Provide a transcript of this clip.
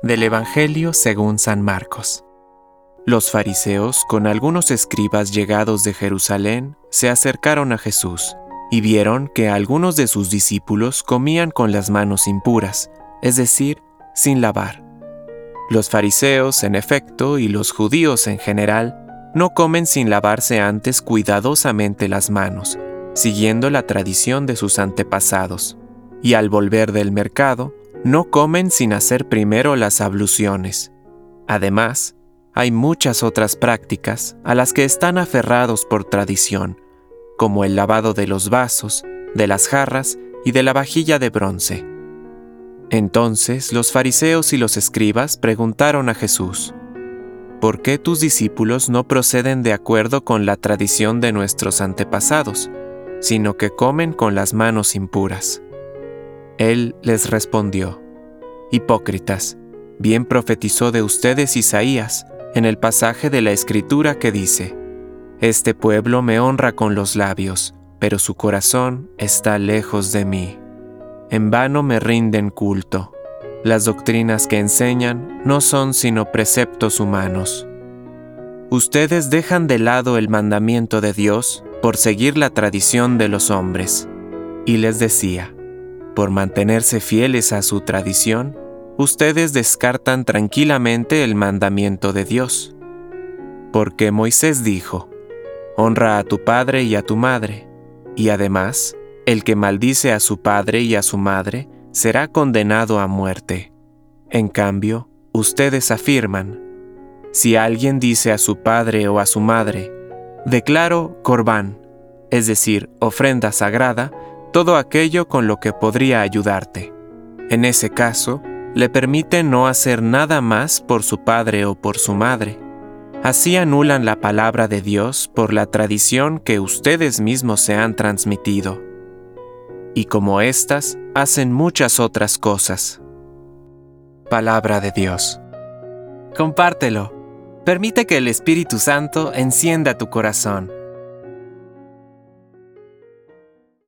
Del Evangelio según San Marcos. Los fariseos, con algunos escribas llegados de Jerusalén, se acercaron a Jesús y vieron que algunos de sus discípulos comían con las manos impuras, es decir, sin lavar. Los fariseos, en efecto, y los judíos en general, no comen sin lavarse antes cuidadosamente las manos, siguiendo la tradición de sus antepasados, y al volver del mercado, no comen sin hacer primero las abluciones. Además, hay muchas otras prácticas a las que están aferrados por tradición, como el lavado de los vasos, de las jarras y de la vajilla de bronce. Entonces los fariseos y los escribas preguntaron a Jesús, ¿por qué tus discípulos no proceden de acuerdo con la tradición de nuestros antepasados, sino que comen con las manos impuras? Él les respondió, Hipócritas, bien profetizó de ustedes Isaías en el pasaje de la Escritura que dice, Este pueblo me honra con los labios, pero su corazón está lejos de mí. En vano me rinden culto. Las doctrinas que enseñan no son sino preceptos humanos. Ustedes dejan de lado el mandamiento de Dios por seguir la tradición de los hombres. Y les decía, por mantenerse fieles a su tradición, ustedes descartan tranquilamente el mandamiento de Dios. Porque Moisés dijo, Honra a tu padre y a tu madre, y además, el que maldice a su padre y a su madre será condenado a muerte. En cambio, ustedes afirman, si alguien dice a su padre o a su madre, declaro corbán, es decir, ofrenda sagrada, todo aquello con lo que podría ayudarte. En ese caso, le permite no hacer nada más por su padre o por su madre. Así anulan la palabra de Dios por la tradición que ustedes mismos se han transmitido. Y como éstas, hacen muchas otras cosas. Palabra de Dios. Compártelo. Permite que el Espíritu Santo encienda tu corazón